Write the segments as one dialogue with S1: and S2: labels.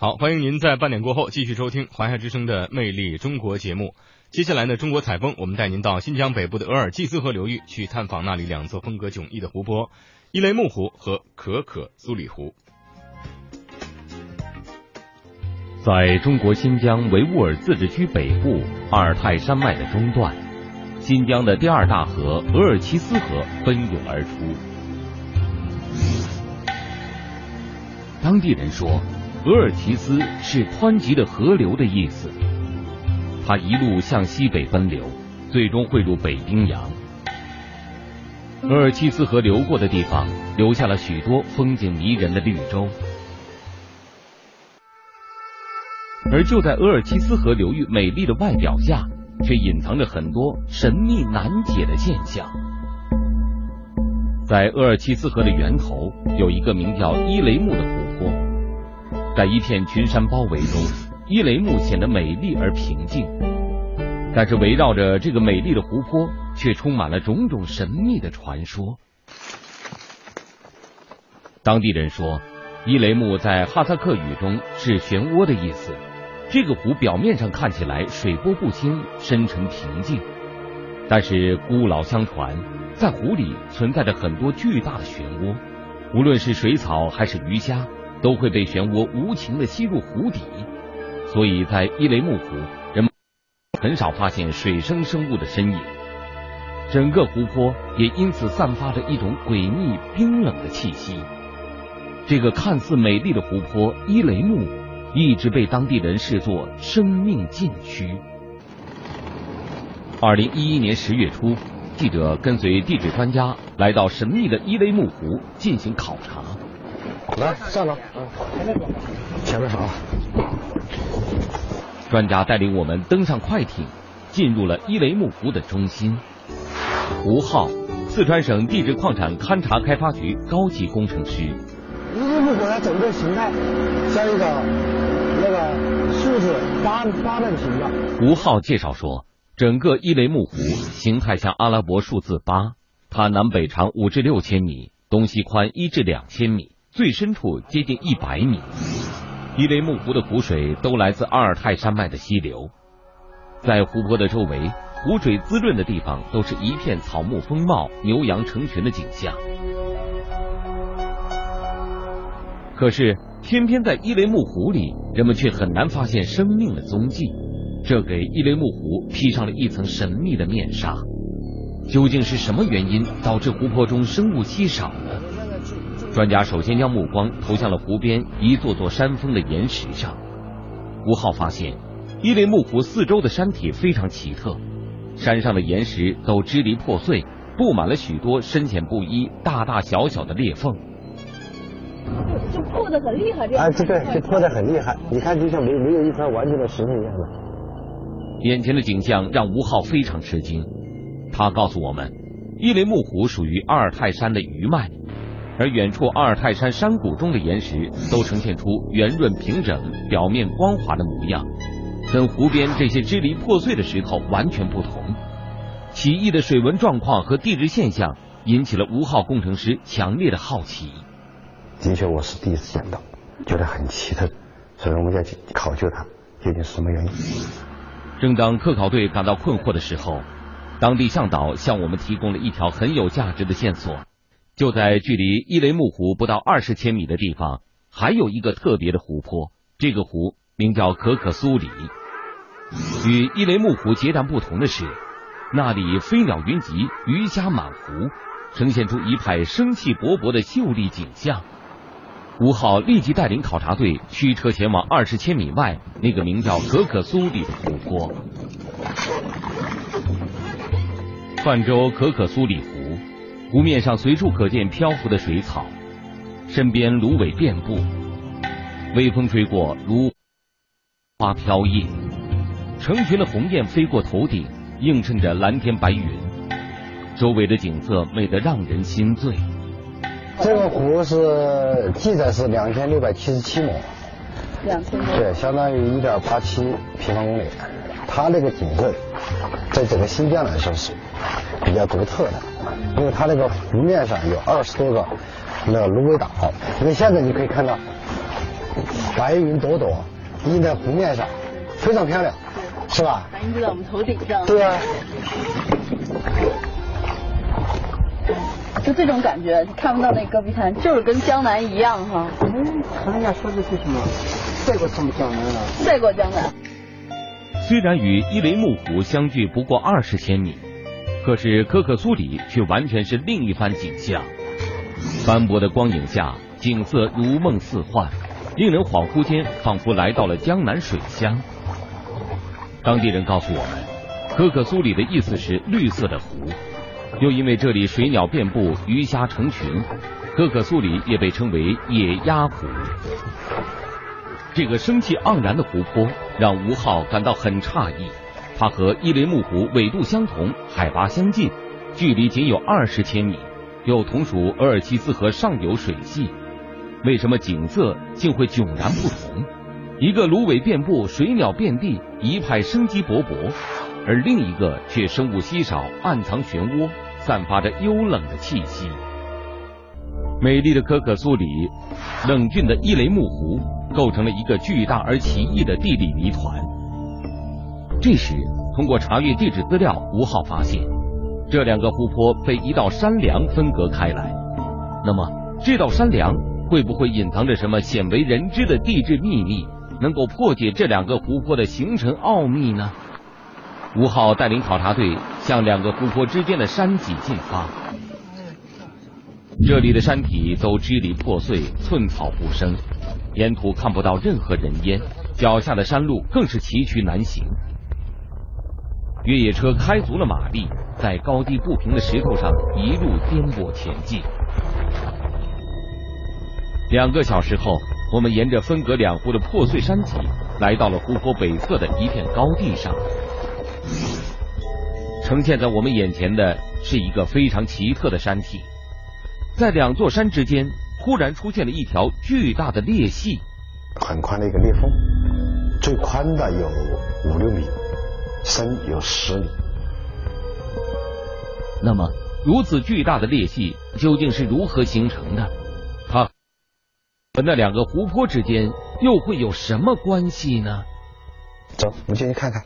S1: 好，欢迎您在半点过后继续收听华夏之声的《魅力中国》节目。接下来呢，中国采风，我们带您到新疆北部的额尔济斯河流域去探访那里两座风格迥异的湖泊——伊雷木湖和可可苏里湖。
S2: 在中国新疆维吾尔自治区北部阿尔泰山脉的中段，新疆的第二大河额尔齐斯河奔涌而出。当地人说，额尔齐斯是湍急的河流的意思。它一路向西北奔流，最终汇入北冰洋。额尔齐斯河流过的地方，留下了许多风景迷人的绿洲。而就在额尔齐斯河流域美丽的外表下，却隐藏着很多神秘难解的现象。在额尔齐斯河的源头，有一个名叫伊雷木的湖，在一片群山包围中，伊雷木显得美丽而平静。但是围绕着这个美丽的湖泊，却充满了种种神秘的传说。当地人说，伊雷木在哈萨克语中是漩涡的意思。这个湖表面上看起来水波不兴，深沉平静，但是古老相传，在湖里存在着很多巨大的漩涡，无论是水草还是鱼虾，都会被漩涡无情的吸入湖底。所以在伊雷木湖，人们很少发现水生生物的身影，整个湖泊也因此散发着一种诡秘冰冷的气息。这个看似美丽的湖泊伊雷木。一直被当地人视作生命禁区。二零一一年十月初，记者跟随地质专家来到神秘的伊雷木湖进行考察。
S3: 来，上楼。前面上。
S2: 专家带领我们登上快艇，进入了伊雷木湖的中心。吴浩，四川省地质矿产勘查开发局高级工程师。
S3: 伊雷木湖它整个形态像一个。那个数字八八面形的。
S2: 吴浩介绍说，整个伊雷木湖形态像阿拉伯数字八，它南北长五至六千米，东西宽一至两千米，最深处接近一百米。伊雷木湖的湖水都来自阿尔泰山脉的溪流，在湖泊的周围，湖水滋润的地方都是一片草木丰茂、牛羊成群的景象。可是。偏偏在伊雷木湖里，人们却很难发现生命的踪迹，这给伊雷木湖披上了一层神秘的面纱。究竟是什么原因导致湖泊中生物稀少呢？专家首先将目光投向了湖边一座座山峰的岩石上。吴浩发现，伊雷木湖四周的山体非常奇特，山上的岩石都支离破碎，布满了许多深浅不一、大大小小的裂缝。
S4: 就破的很厉害，这样。哎，
S3: 这对，就破的很厉害。你看，就像没没有一块完整的石头一样的。
S2: 眼前的景象让吴浩非常吃惊。他告诉我们，伊雷木湖属于阿尔泰山的余脉，而远处阿尔泰山山谷中的岩石都呈现出圆润平整、表面光滑的模样，跟湖边这些支离破碎的石头完全不同。奇异的水文状况和地质现象引起了吴浩工程师强烈的好奇。
S3: 的确，我是第一次见到，觉得很奇特，所以我们要去考究它究竟是什么原因。
S2: 正当科考队感到困惑的时候，当地向导向我们提供了一条很有价值的线索。就在距离伊雷木湖不到二十千米的地方，还有一个特别的湖泊，这个湖名叫可可苏里。与伊雷木湖截然不同的是，那里飞鸟云集，鱼虾满湖，呈现出一派生气勃勃的秀丽景象。吴浩立即带领考察队驱车前往二十千米外那个名叫可可苏里的湖泊。泛舟可可苏里，湖面上随处可见漂浮的水草，身边芦苇遍布，微风吹过，芦花飘曳，成群的鸿雁飞过头顶，映衬着蓝天白云，周围的景色美得让人心醉。
S3: 这个湖是记载是两千六百七十七亩，
S4: 两千
S3: 对，相当于一点八七平方公里。它那个景色，在整个新疆来说是比较独特的，因为它那个湖面上有二十多个那个芦苇岛。因为现在你可以看到，白云朵朵映在湖面上，非常漂亮，是吧？
S4: 白云就在我们头顶上。
S3: 对啊。
S4: 就这种感觉，看不到那戈壁滩，就是跟江南一样哈。
S5: 嗯，人家说的是什么？赛过什么江南了？
S4: 赛过江南。
S2: 虽然与伊雷木湖相距不过二十千米，可是可可苏里却完全是另一番景象。斑驳的光影下，景色如梦似幻，令人恍惚间仿佛来到了江南水乡。当地人告诉我们，可可苏里的意思是绿色的湖，又因为这里水鸟遍布，鱼虾成群，可可苏里也被称为野鸭湖。这个生气盎然的湖泊让吴昊感到很诧异。它和伊雷木湖纬度相同，海拔相近，距离仅有二十千米，又同属额尔齐斯河上游水系，为什么景色竟会迥然不同？一个芦苇遍布，水鸟遍地，一派生机勃勃，而另一个却生物稀少，暗藏漩涡，散发着幽冷的气息。美丽的可可苏里，冷峻的伊雷木湖。构成了一个巨大而奇异的地理谜团。这时，通过查阅地质资料，吴昊发现这两个湖泊被一道山梁分隔开来。那么，这道山梁会不会隐藏着什么鲜为人知的地质秘密，能够破解这两个湖泊的形成奥秘呢？吴昊带领考察队向两个湖泊之间的山脊进发。这里的山体都支离破碎，寸草不生。沿途看不到任何人烟，脚下的山路更是崎岖难行。越野车开足了马力，在高低不平的石头上一路颠簸前进。两个小时后，我们沿着分隔两湖的破碎山脊，来到了湖泊北侧的一片高地上。呈现在我们眼前的是一个非常奇特的山体，在两座山之间。忽然出现了一条巨大的裂隙，
S3: 很宽的一个裂缝，最宽的有五六米，深有十米。
S2: 那么，如此巨大的裂隙究竟是如何形成的？它和那两个湖泊之间又会有什么关系呢？
S3: 走，我们进去看看。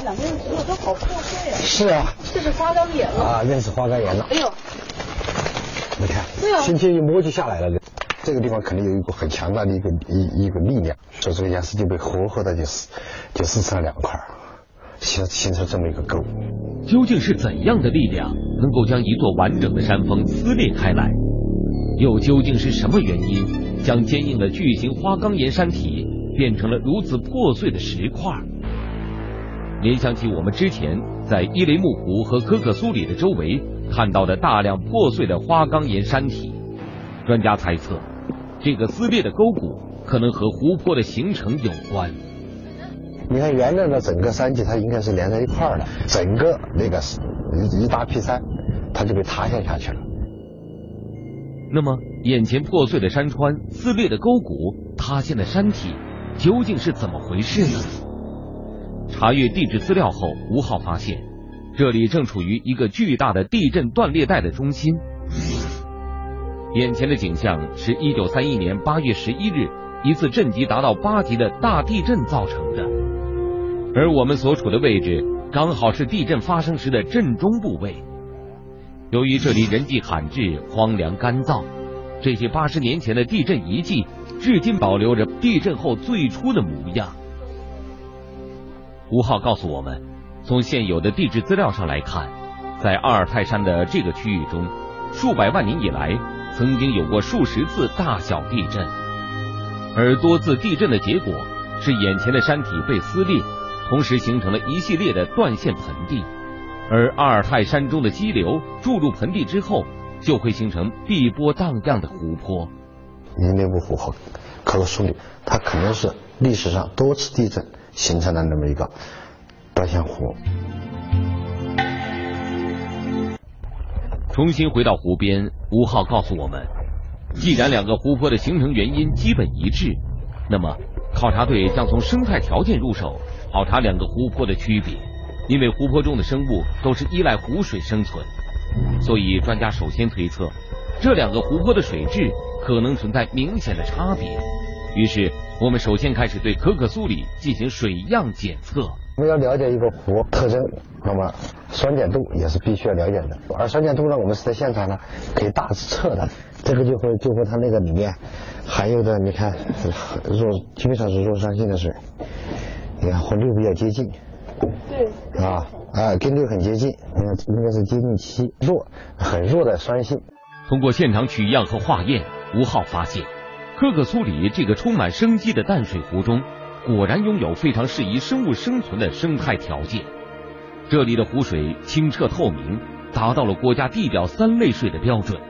S4: 好。两边的石头都好破碎啊！
S3: 是啊。
S4: 这是花岗岩了。
S3: 啊，认识花岗岩了。
S4: 哎呦。
S3: 你看，轻轻一摸就下来了。这个地方肯定有一股很强大的一个一一个力量，所以这个岩石就被活活的就撕就撕成了两块，形形成这么一个沟。
S2: 究竟是怎样的力量能够将一座完整的山峰撕裂开来？又究竟是什么原因将坚硬的巨型花岗岩山体变成了如此破碎的石块？联想起我们之前在伊雷木湖和可可苏里的周围。看到的大量破碎的花岗岩山体，专家猜测，这个撕裂的沟谷可能和湖泊的形成有关。
S3: 你看，原来的整个山体它应该是连在一块儿的，整个那个一一大批山，它就被塌陷下去了。
S2: 那么，眼前破碎的山川、撕裂的沟谷、塌陷的山体，究竟是怎么回事呢？查阅地质资料后，吴昊发现。这里正处于一个巨大的地震断裂带的中心。眼前的景象是一九三一年八月十一日一次震级达到八级的大地震造成的，而我们所处的位置刚好是地震发生时的震中部位。由于这里人迹罕至、荒凉干燥，这些八十年前的地震遗迹至今保留着地震后最初的模样。吴昊告诉我们。从现有的地质资料上来看，在阿尔泰山的这个区域中，数百万年以来曾经有过数十次大小地震，而多次地震的结果是眼前的山体被撕裂，同时形成了一系列的断线盆地，而阿尔泰山中的激流注入盆地之后，就会形成碧波荡漾的湖泊。
S3: 伊内木湖和可可苏里，它可能是历史上多次地震形成了那么一个。断线湖。
S2: 重新回到湖边，吴昊告诉我们，既然两个湖泊的形成原因基本一致，那么考察队将从生态条件入手，考察两个湖泊的区别。因为湖泊中的生物都是依赖湖水生存，所以专家首先推测，这两个湖泊的水质可能存在明显的差别。于是，我们首先开始对可可苏里进行水样检测。
S3: 我们要了解一个湖特征，那么酸碱度也是必须要了解的。而酸碱度呢，我们是在现场呢可以大致测的。这个就会就会它那个里面含有的，你看弱基本上是弱酸性的水，你看和氯比较接近。
S4: 对。
S3: 啊啊，跟氯很接近，应该应该是接近七，弱很弱的酸性。
S2: 通过现场取样和化验，吴浩发现，可可苏里这个充满生机的淡水湖中。果然拥有非常适宜生物生存的生态条件。这里的湖水清澈透明，达到了国家地表三类水的标准。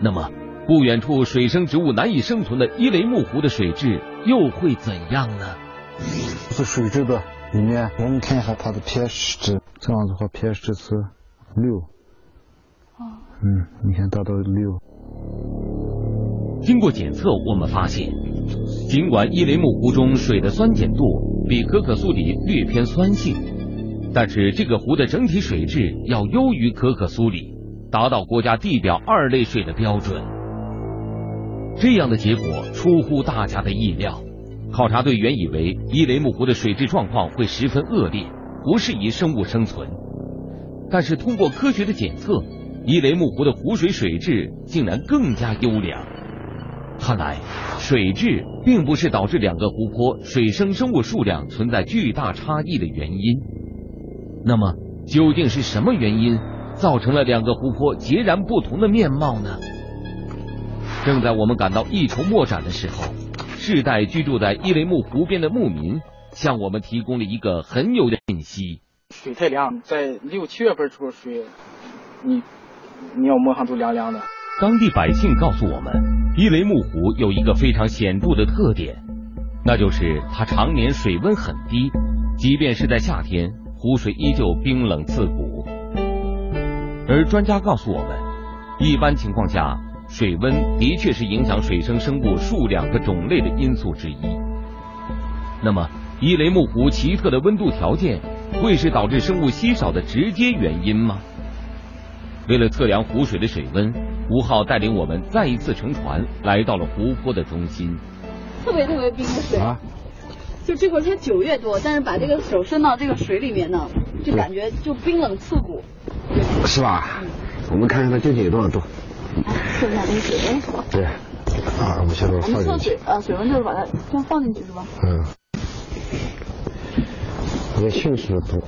S2: 那么，不远处水生植物难以生存的伊雷木湖的水质又会怎样呢？
S3: 是水质的里面，我们看一下它的 pH 值，这样的话 pH 值是六。
S4: 哦。
S3: 嗯，你看达到六。
S2: 经过检测，我们发现。尽管伊雷木湖中水的酸碱度比可可苏里略偏酸性，但是这个湖的整体水质要优于可可苏里，达到国家地表二类水的标准。这样的结果出乎大家的意料。考察队原以为伊雷木湖的水质状况会十分恶劣，不适宜生物生存，但是通过科学的检测，伊雷木湖的湖水水质竟然更加优良。看来，水质并不是导致两个湖泊水生生物数量存在巨大差异的原因。那么，究竟是什么原因造成了两个湖泊截然不同的面貌呢？正在我们感到一筹莫展的时候，世代居住在伊雷木湖边的牧民向我们提供了一个很有的信息：
S5: 水太凉，在六七月份出水，你你要摸上都凉凉的。
S2: 当地百姓告诉我们，伊雷木湖有一个非常显著的特点，那就是它常年水温很低，即便是在夏天，湖水依旧冰冷刺骨。而专家告诉我们，一般情况下，水温的确是影响水生生物数量和种类的因素之一。那么，伊雷木湖奇特的温度条件，会是导致生物稀少的直接原因吗？为了测量湖水的水温。吴昊带领我们再一次乘船来到了湖泊的中心。
S4: 特别特别冰的水啊！就这会儿才九月多，但是把这个手伸到这个水里面呢，就感觉就冰冷刺骨。
S3: 是吧？我们看看它究竟有多少度。
S4: 测一下这个水温。
S3: 对。啊，我们现在放进去。
S4: 测水啊，水温就是把它这样放进去是吧？
S3: 嗯。要迅速的度。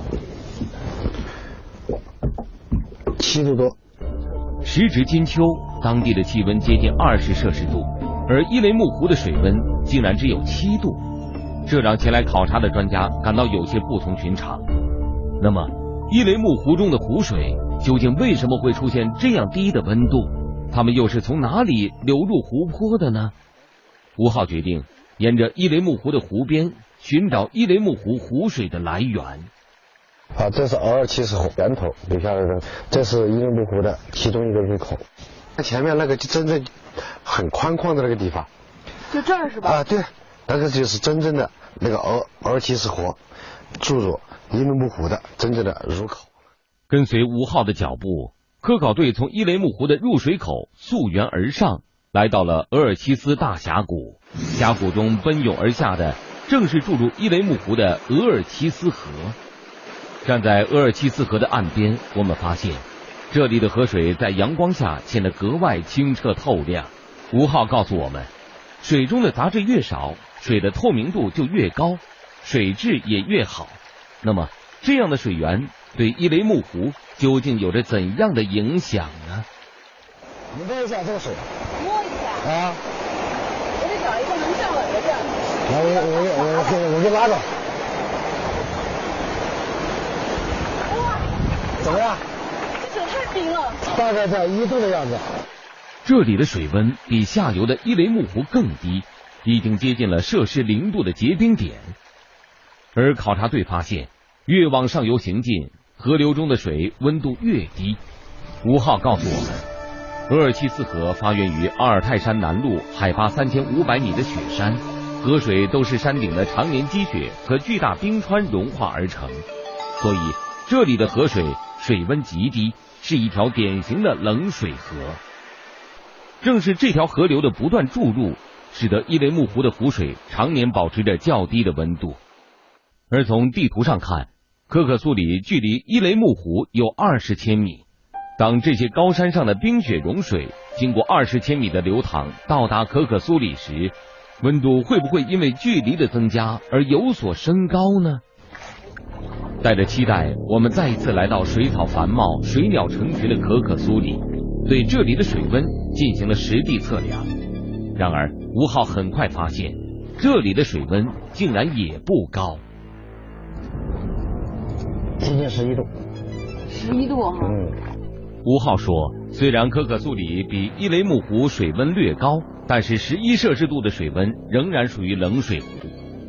S3: 七度多。
S2: 时值金秋，当地的气温接近二十摄氏度，而伊雷木湖的水温竟然只有七度，这让前来考察的专家感到有些不同寻常。那么，伊雷木湖中的湖水究竟为什么会出现这样低的温度？它们又是从哪里流入湖泊的呢？吴浩决定沿着伊雷木湖的湖边寻找伊雷木湖湖水的来源。
S3: 啊，这是额尔齐斯河源头留下来的，这是伊雷木湖的其中一个入口。那前面那个就真正很宽旷的那个地方，
S4: 就这儿是吧？
S3: 啊，对，那个就是真正的那个额额尔齐斯河注入伊雷木湖的真正的入口。
S2: 跟随吴浩的脚步，科考队从伊雷木湖的入水口溯源而上，来到了额尔齐斯大峡谷。峡谷中奔涌而下的，正是注入伊雷木湖的额尔齐斯河。站在额尔齐斯河的岸边，我们发现这里的河水在阳光下显得格外清澈透亮。吴浩告诉我们，水中的杂质越少，水的透明度就越高，水质也越好。那么，这样的水源对伊雷木湖究竟有着怎样的影响呢？
S3: 你摸一下这个水，
S4: 摸一下
S3: 啊！
S4: 我得找一个能站稳的这样。
S3: 来，我我我我我就拉着。怎么样？
S4: 这水太冰了，
S3: 大概在一度的样子。
S2: 这里的水温比下游的伊雷木湖更低，已经接近了摄氏零度的结冰点。而考察队发现，越往上游行进，河流中的水温度越低。吴浩告诉我们，额尔齐斯河发源于阿尔泰山南麓海拔三千五百米的雪山，河水都是山顶的常年积雪和巨大冰川融化而成，所以这里的河水。水温极低，是一条典型的冷水河。正是这条河流的不断注入，使得伊雷木湖的湖水常年保持着较低的温度。而从地图上看，可可苏里距离伊雷木湖有二十千米。当这些高山上的冰雪融水经过二十千米的流淌到达可可苏里时，温度会不会因为距离的增加而有所升高呢？带着期待，我们再一次来到水草繁茂、水鸟成群的可可苏里，对这里的水温进行了实地测量。然而，吴昊很快发现，这里的水温竟然也不高，
S3: 接近十一度。
S4: 十一度哈。
S3: 嗯。
S2: 吴昊说，虽然可可苏里比伊雷木湖水温略高，但是十一摄氏度的水温仍然属于冷水湖。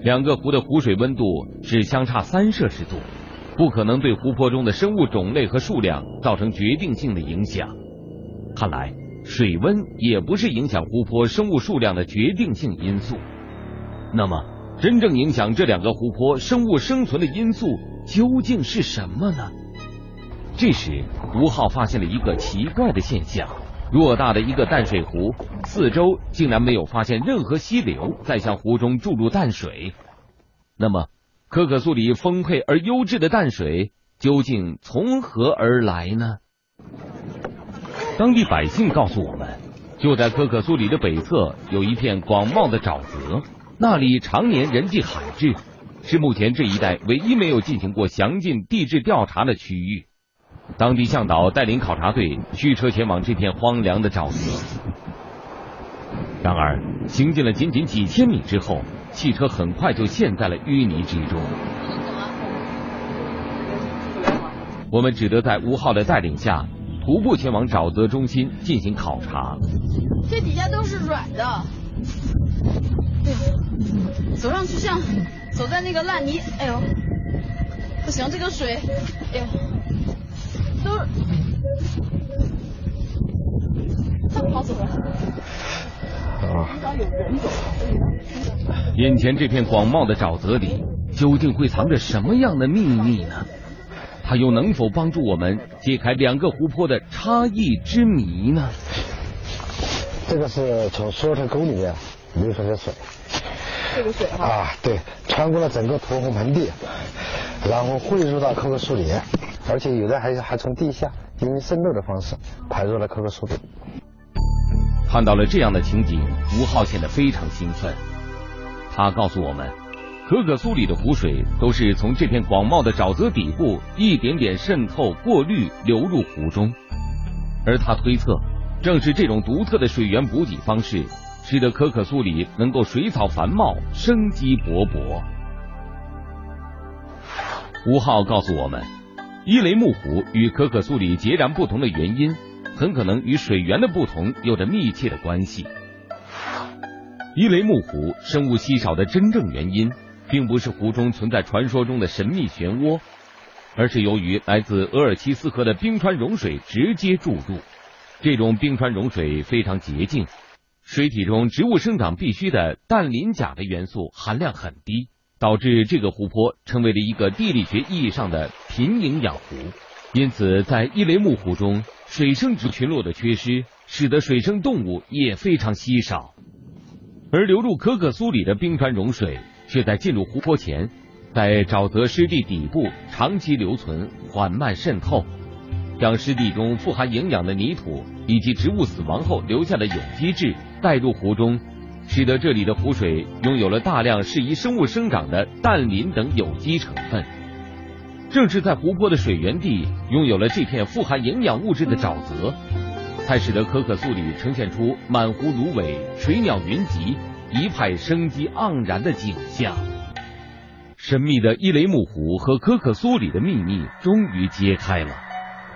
S2: 两个湖的湖水温度只相差三摄氏度，不可能对湖泊中的生物种类和数量造成决定性的影响。看来，水温也不是影响湖泊生物数量的决定性因素。那么，真正影响这两个湖泊生物生存的因素究竟是什么呢？这时，吴浩发现了一个奇怪的现象。偌大的一个淡水湖，四周竟然没有发现任何溪流在向湖中注入淡水。那么，可可苏里丰沛而优质的淡水究竟从何而来呢？当地百姓告诉我们，就在可可苏里的北侧有一片广袤的沼泽，那里常年人迹罕至，是目前这一带唯一没有进行过详尽地质调查的区域。当地向导带领考察队驱车前往这片荒凉的沼泽，然而行进了仅仅几千米之后，汽车很快就陷在了淤泥之中。我们只得在吴浩的带领下徒步前往沼泽中心进行考察。
S4: 这底下都是软的，哎呦，走上去像走在那个烂泥，哎呦，不行，这个水，哎呦。都是，跑走了。啊！有人走。
S2: 眼前这片广袤的沼泽里，究竟会藏着什么样的秘密呢？它又能否帮助我们解开两个湖泊的差异之谜呢？
S3: 这个是从索特沟里面流出来的水。
S4: 这个水哈。
S3: 啊，对，穿过了整个驼峰盆地，然后汇入到可可苏里。而且有的还还从地下用渗漏的方式排入了可可苏里。
S2: 看到了这样的情景，吴浩显得非常兴奋。他告诉我们，可可苏里的湖水都是从这片广袤的沼泽底部一点点渗透、过滤流入湖中，而他推测，正是这种独特的水源补给方式，使得可可苏里能够水草繁茂、生机勃勃。吴浩告诉我们。伊雷木湖与可可苏里截然不同的原因，很可能与水源的不同有着密切的关系。伊雷木湖生物稀少的真正原因，并不是湖中存在传说中的神秘漩涡，而是由于来自额尔齐斯河的冰川融水直接注入。这种冰川融水非常洁净，水体中植物生长必需的氮磷钾的元素含量很低。导致这个湖泊成为了一个地理学意义上的贫营养湖，因此在伊雷木湖中，水生植群落的缺失，使得水生动物也非常稀少。而流入可可苏里的冰川融水，却在进入湖泊前，在沼泽湿地底部长期留存，缓慢渗透，将湿地中富含营养的泥土以及植物死亡后留下的有机质带入湖中。使得这里的湖水拥有了大量适宜生物生长的氮磷等有机成分。正是在湖泊的水源地拥有了这片富含营养物质的沼泽，才使得可可苏里呈现出满湖芦苇、水鸟云集、一派生机盎然的景象。神秘的伊雷木湖和可可苏里的秘密终于揭开了，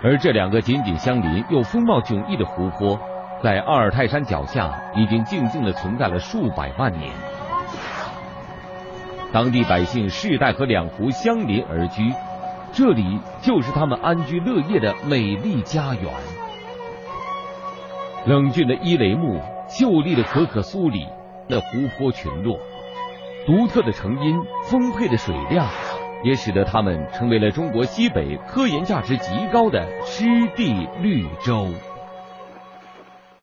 S2: 而这两个紧紧相邻又风貌迥异的湖泊。在阿尔泰山脚下，已经静静的存在了数百万年。当地百姓世代和两湖相邻而居，这里就是他们安居乐业的美丽家园。冷峻的伊雷木，秀丽的可可苏里那湖泊群落，独特的成因，丰沛的水量，也使得它们成为了中国西北科研价值极高的湿地绿洲。